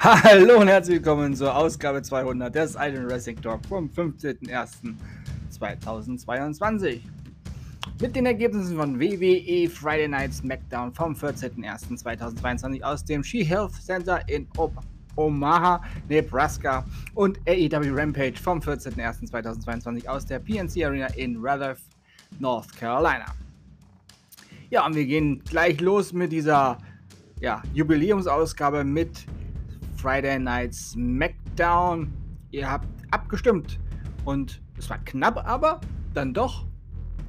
Hallo und herzlich willkommen zur Ausgabe 200 des Iron Wrestling Talk vom 15.01.2022. Mit den Ergebnissen von WWE Friday Night SmackDown vom 14.01.2022 aus dem She Health Center in Omaha, Nebraska und AEW Rampage vom 14.01.2022 aus der PNC Arena in Rutherford, North Carolina. Ja, und wir gehen gleich los mit dieser ja, Jubiläumsausgabe mit Friday Night SmackDown. Ihr habt abgestimmt und es war knapp, aber dann doch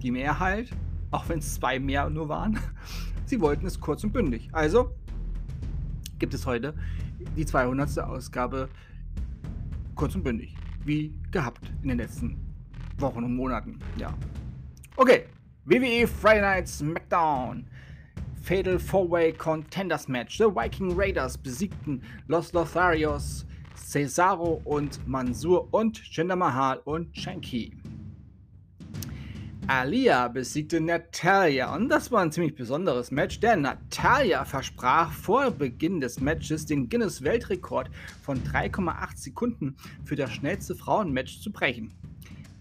die Mehrheit, auch wenn es zwei mehr nur waren, sie wollten es kurz und bündig. Also gibt es heute die 200. Ausgabe kurz und bündig, wie gehabt in den letzten Wochen und Monaten. Ja. Okay, WWE Friday Night SmackDown. Fatal Four-Way Contenders Match. The Viking Raiders besiegten Los Lotharios, Cesaro und Mansur und Jinder Mahal und Shanky. Alia besiegte Natalia und das war ein ziemlich besonderes Match, denn Natalia versprach vor Beginn des Matches den Guinness-Weltrekord von 3,8 Sekunden für das schnellste Frauenmatch zu brechen.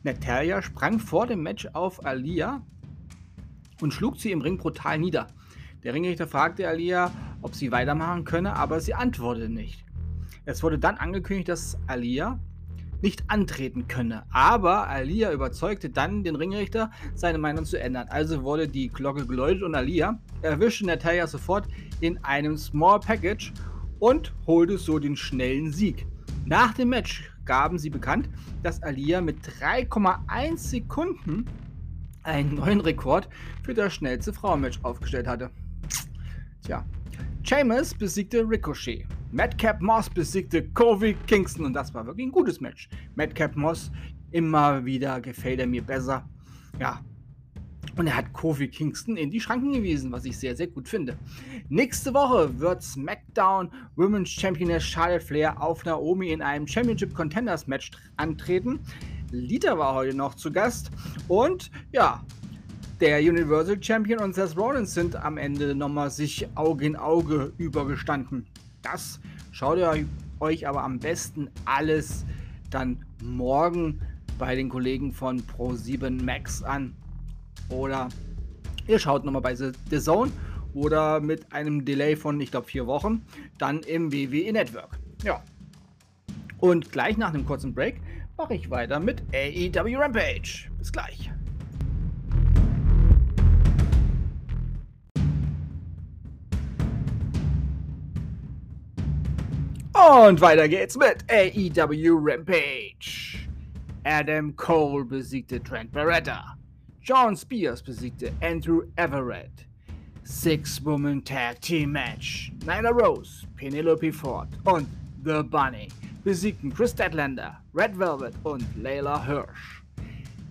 Natalia sprang vor dem Match auf Alia und schlug sie im Ring brutal nieder. Der Ringrichter fragte Alia, ob sie weitermachen könne, aber sie antwortete nicht. Es wurde dann angekündigt, dass Alia nicht antreten könne. Aber Alia überzeugte dann den Ringrichter, seine Meinung zu ändern. Also wurde die Glocke geläutet und Alia erwischte Natalia sofort in einem Small Package und holte so den schnellen Sieg. Nach dem Match gaben sie bekannt, dass Alia mit 3,1 Sekunden einen neuen Rekord für das schnellste Frauenmatch aufgestellt hatte. Tja. Sheamus besiegte Ricochet. Madcap Moss besiegte Kofi Kingston und das war wirklich ein gutes Match. Madcap Moss, immer wieder gefällt er mir besser. Ja. Und er hat Kofi Kingston in die Schranken gewiesen, was ich sehr, sehr gut finde. Nächste Woche wird SmackDown Women's Championess Charlotte Flair auf Naomi in einem Championship Contenders Match antreten. Lita war heute noch zu Gast. Und ja, der Universal Champion und Seth Rollins sind am Ende nochmal sich Auge in Auge übergestanden. Das schaut ihr euch aber am besten alles dann morgen bei den Kollegen von Pro7 Max an. Oder ihr schaut nochmal bei The Zone oder mit einem Delay von, ich glaube, vier Wochen dann im WWE Network. Ja. Und gleich nach einem kurzen Break mache ich weiter mit AEW Rampage. Bis gleich. Und weiter geht's mit AEW Rampage. Adam Cole besiegte Trent Barretta. John Spears besiegte Andrew Everett. Six-Woman Tag Team Match. Nyla Rose, Penelope Ford und The Bunny besiegten Chris Statlander, Red Velvet und Layla Hirsch.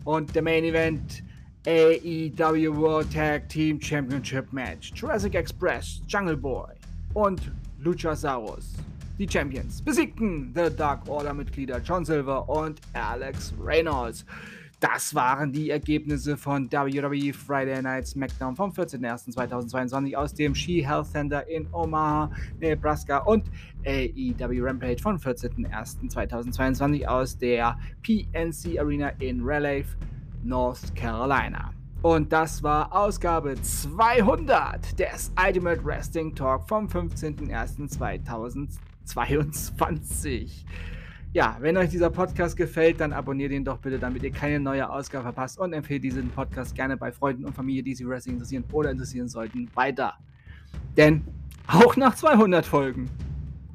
Und der Main Event AEW World Tag Team Championship Match. Jurassic Express, Jungle Boy und Luchasaurus die Champions besiegten The Dark Order-Mitglieder John Silver und Alex Reynolds. Das waren die Ergebnisse von WWE Friday Night SmackDown vom 14.01.2022 aus dem She Health Center in Omaha, Nebraska und AEW Rampage vom 14.01.2022 aus der PNC Arena in Raleigh, North Carolina. Und das war Ausgabe 200 des Ultimate Wrestling Talk vom 15.01.2022. 22. Ja, wenn euch dieser Podcast gefällt, dann abonniert ihn doch bitte, damit ihr keine neue Ausgabe verpasst und empfehlt diesen Podcast gerne bei Freunden und Familie, die sich Wrestling interessieren oder interessieren sollten, weiter. Denn auch nach 200 Folgen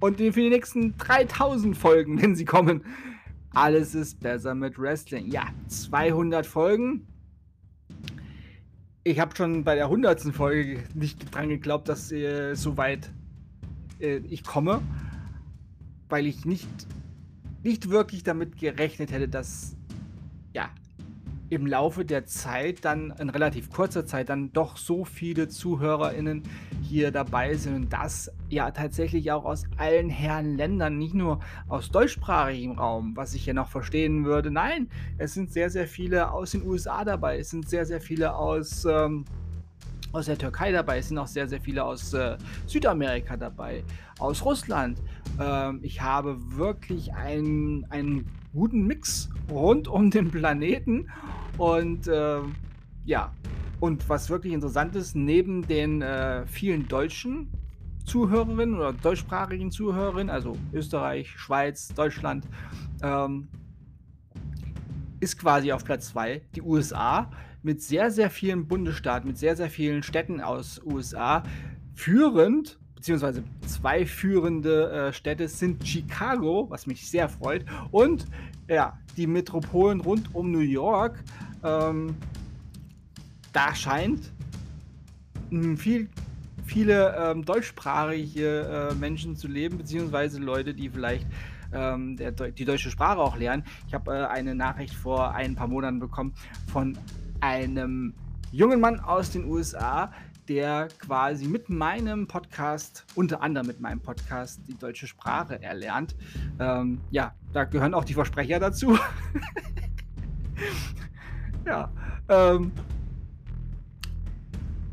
und für die nächsten 3000 Folgen, wenn sie kommen, alles ist besser mit Wrestling. Ja, 200 Folgen. Ich habe schon bei der 100. Folge nicht dran geglaubt, dass äh, so weit äh, ich komme weil ich nicht, nicht wirklich damit gerechnet hätte, dass ja im Laufe der Zeit dann in relativ kurzer Zeit dann doch so viele ZuhörerInnen hier dabei sind und das ja tatsächlich auch aus allen Herren Ländern, nicht nur aus deutschsprachigem Raum, was ich ja noch verstehen würde. Nein, es sind sehr, sehr viele aus den USA dabei, es sind sehr, sehr viele aus ähm, aus der Türkei dabei, es sind auch sehr, sehr viele aus äh, Südamerika dabei, aus Russland. Ähm, ich habe wirklich einen, einen guten Mix rund um den Planeten und äh, ja, und was wirklich interessant ist, neben den äh, vielen deutschen Zuhörerinnen oder deutschsprachigen Zuhörerinnen, also Österreich, Schweiz, Deutschland, ähm, ist quasi auf Platz 2 die USA mit sehr, sehr vielen Bundesstaaten, mit sehr, sehr vielen Städten aus USA. Führend, beziehungsweise zwei führende äh, Städte sind Chicago, was mich sehr freut, und ja, die Metropolen rund um New York. Ähm, da scheint viel, viele ähm, deutschsprachige äh, Menschen zu leben, beziehungsweise Leute, die vielleicht ähm, der, die deutsche Sprache auch lernen. Ich habe äh, eine Nachricht vor ein paar Monaten bekommen von einem jungen Mann aus den USA, der quasi mit meinem Podcast, unter anderem mit meinem Podcast, die deutsche Sprache erlernt. Ähm, ja, da gehören auch die Versprecher dazu. ja. Ähm,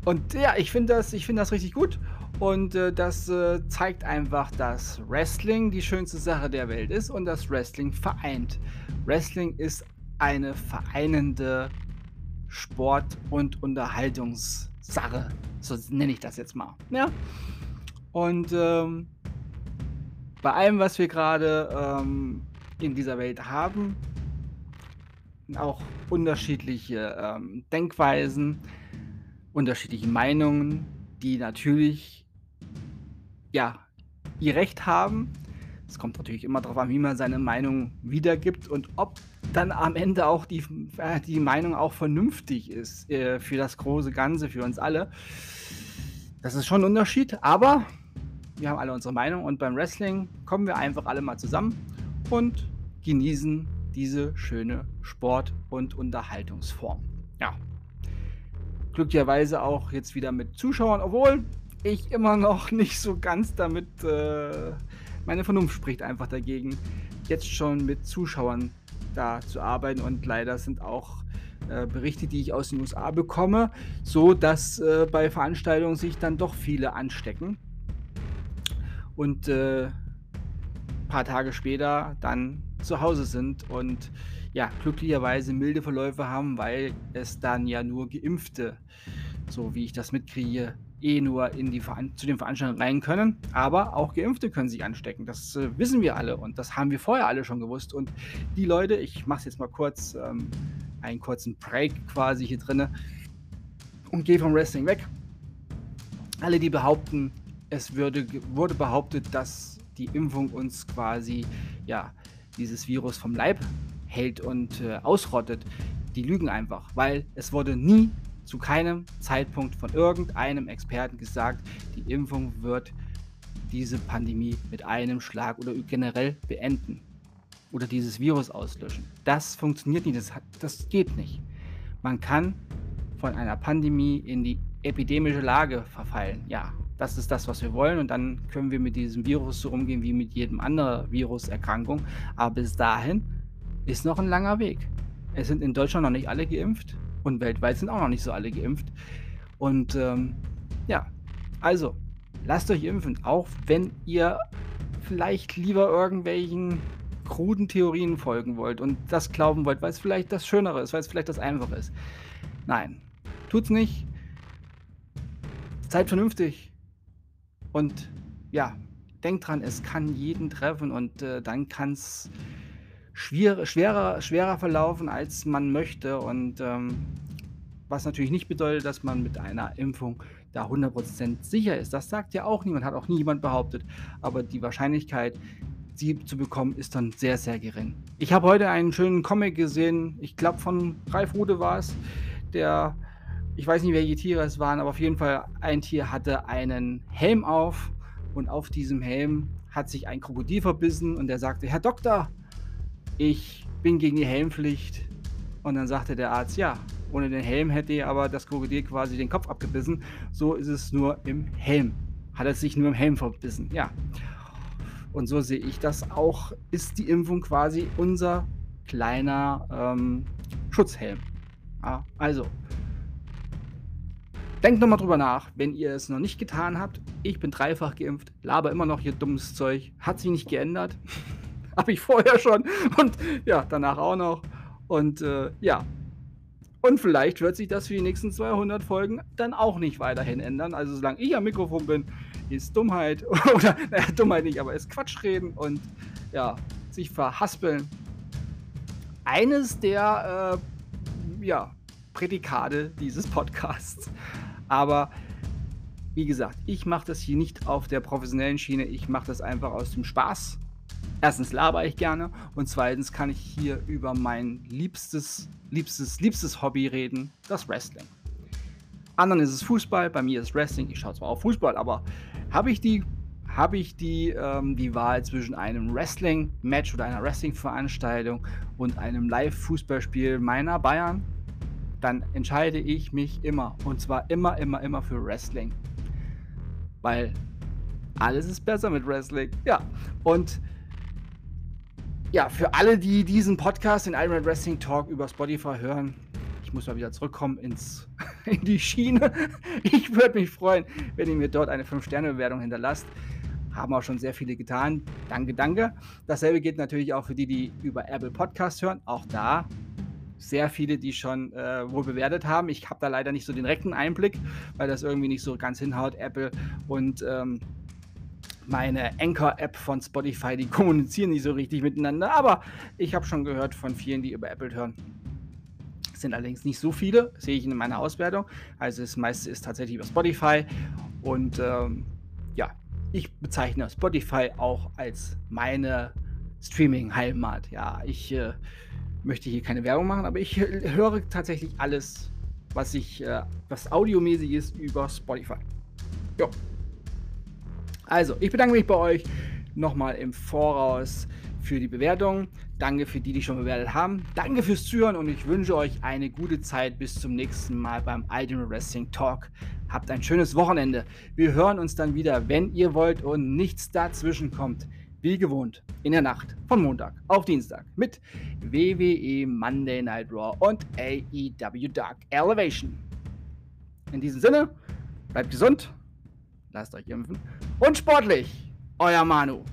und ja, ich finde das, find das richtig gut. Und äh, das äh, zeigt einfach, dass Wrestling die schönste Sache der Welt ist und dass Wrestling vereint. Wrestling ist eine vereinende Sport- und Unterhaltungssache. So nenne ich das jetzt mal. Ja? Und ähm, bei allem, was wir gerade ähm, in dieser Welt haben, auch unterschiedliche ähm, Denkweisen, unterschiedliche Meinungen, die natürlich ja ihr Recht haben. Es kommt natürlich immer darauf an, wie man seine Meinung wiedergibt und ob dann am Ende auch die, äh, die Meinung auch vernünftig ist äh, für das große Ganze, für uns alle. Das ist schon ein Unterschied, aber wir haben alle unsere Meinung und beim Wrestling kommen wir einfach alle mal zusammen und genießen diese schöne Sport- und Unterhaltungsform. Ja. Glücklicherweise auch jetzt wieder mit Zuschauern, obwohl ich immer noch nicht so ganz damit, äh, meine Vernunft spricht einfach dagegen, jetzt schon mit Zuschauern da zu arbeiten. Und leider sind auch äh, Berichte, die ich aus den USA bekomme, so dass äh, bei Veranstaltungen sich dann doch viele anstecken. Und äh, ein paar Tage später dann zu Hause sind und ja, glücklicherweise milde Verläufe haben, weil es dann ja nur Geimpfte, so wie ich das mitkriege, eh nur in die zu den Veranstaltungen rein können. Aber auch Geimpfte können sich anstecken. Das äh, wissen wir alle und das haben wir vorher alle schon gewusst. Und die Leute, ich mache es jetzt mal kurz, ähm, einen kurzen Break quasi hier drinne und gehe vom Wrestling weg. Alle, die behaupten, es würde, wurde behauptet, dass die Impfung uns quasi ja dieses Virus vom Leib hält und äh, ausrottet, die lügen einfach, weil es wurde nie zu keinem Zeitpunkt von irgendeinem Experten gesagt, die Impfung wird diese Pandemie mit einem Schlag oder generell beenden oder dieses Virus auslöschen. Das funktioniert nicht, das, das geht nicht. Man kann von einer Pandemie in die epidemische Lage verfallen. Ja, das ist das, was wir wollen und dann können wir mit diesem Virus so umgehen wie mit jedem anderen Viruserkrankung. Aber bis dahin ist noch ein langer Weg. Es sind in Deutschland noch nicht alle geimpft. Und weltweit sind auch noch nicht so alle geimpft. Und ähm, ja, also lasst euch impfen, auch wenn ihr vielleicht lieber irgendwelchen kruden Theorien folgen wollt und das glauben wollt, weil es vielleicht das Schönere ist, weil es vielleicht das Einfache ist. Nein, tut's nicht. Seid vernünftig. Und ja, denkt dran, es kann jeden treffen und äh, dann kann es schwer, schwerer, schwerer verlaufen, als man möchte. Und ähm, was natürlich nicht bedeutet, dass man mit einer Impfung da 100% sicher ist. Das sagt ja auch niemand, hat auch niemand behauptet. Aber die Wahrscheinlichkeit, sie zu bekommen, ist dann sehr, sehr gering. Ich habe heute einen schönen Comic gesehen, ich glaube von Ralf Rude war es, der, ich weiß nicht, welche Tiere es waren, aber auf jeden Fall ein Tier hatte einen Helm auf und auf diesem Helm hat sich ein Krokodil verbissen und der sagte, Herr Doktor, ich bin gegen die Helmpflicht. Und dann sagte der Arzt, ja, ohne den Helm hätte aber das Krokodil quasi den Kopf abgebissen. So ist es nur im Helm. Hat es sich nur im Helm verbissen, ja. Und so sehe ich das auch, ist die Impfung quasi unser kleiner ähm, Schutzhelm. Ja, also, Denkt nochmal drüber nach, wenn ihr es noch nicht getan habt. Ich bin dreifach geimpft, laber immer noch hier dummes Zeug. Hat sich nicht geändert. Habe ich vorher schon und ja, danach auch noch. Und äh, ja. Und vielleicht wird sich das für die nächsten 200 Folgen dann auch nicht weiterhin ändern. Also solange ich am Mikrofon bin, ist Dummheit oder naja, Dummheit nicht, aber ist Quatsch reden und ja, sich verhaspeln. Eines der äh, ja, Prädikate dieses Podcasts. Aber wie gesagt, ich mache das hier nicht auf der professionellen Schiene. Ich mache das einfach aus dem Spaß. Erstens laber ich gerne und zweitens kann ich hier über mein liebstes, liebstes, liebstes Hobby reden, das Wrestling. Anderen ist es Fußball, bei mir ist Wrestling. Ich schaue zwar auf Fußball, aber habe ich die, habe ich die, ähm, die Wahl zwischen einem Wrestling-Match oder einer Wrestling-Veranstaltung und einem Live-Fußballspiel meiner Bayern, dann entscheide ich mich immer. Und zwar immer, immer, immer für Wrestling. Weil alles ist besser mit Wrestling. Ja. Und ja, für alle, die diesen Podcast, den Iron Wrestling Talk über Spotify hören, ich muss mal wieder zurückkommen ins, in die Schiene. Ich würde mich freuen, wenn ihr mir dort eine 5-Sterne-Bewertung hinterlasst. Haben auch schon sehr viele getan. Danke, danke. Dasselbe geht natürlich auch für die, die über Apple Podcast hören. Auch da sehr viele, die schon äh, wohl bewertet haben. Ich habe da leider nicht so den direkten Einblick, weil das irgendwie nicht so ganz hinhaut. Apple und ähm, meine Anchor-App von Spotify, die kommunizieren nicht so richtig miteinander. Aber ich habe schon gehört von vielen, die über Apple hören. Es sind allerdings nicht so viele, sehe ich in meiner Auswertung. Also das meiste ist tatsächlich über Spotify. Und ähm, ja, ich bezeichne Spotify auch als meine Streaming-Heimat. Ja, ich äh, möchte hier keine Werbung machen, aber ich höre tatsächlich alles, was ich, äh, was audiomäßig ist, über Spotify. Jo. Also, ich bedanke mich bei euch nochmal im Voraus für die Bewertung. Danke für die, die schon bewertet haben. Danke fürs Zuhören und ich wünsche euch eine gute Zeit bis zum nächsten Mal beim Ultimate Wrestling Talk. Habt ein schönes Wochenende. Wir hören uns dann wieder, wenn ihr wollt und nichts dazwischen kommt wie gewohnt in der Nacht von Montag auf Dienstag mit WWE Monday Night Raw und AEW Dark Elevation. In diesem Sinne, bleibt gesund, lasst euch impfen und sportlich, euer Manu.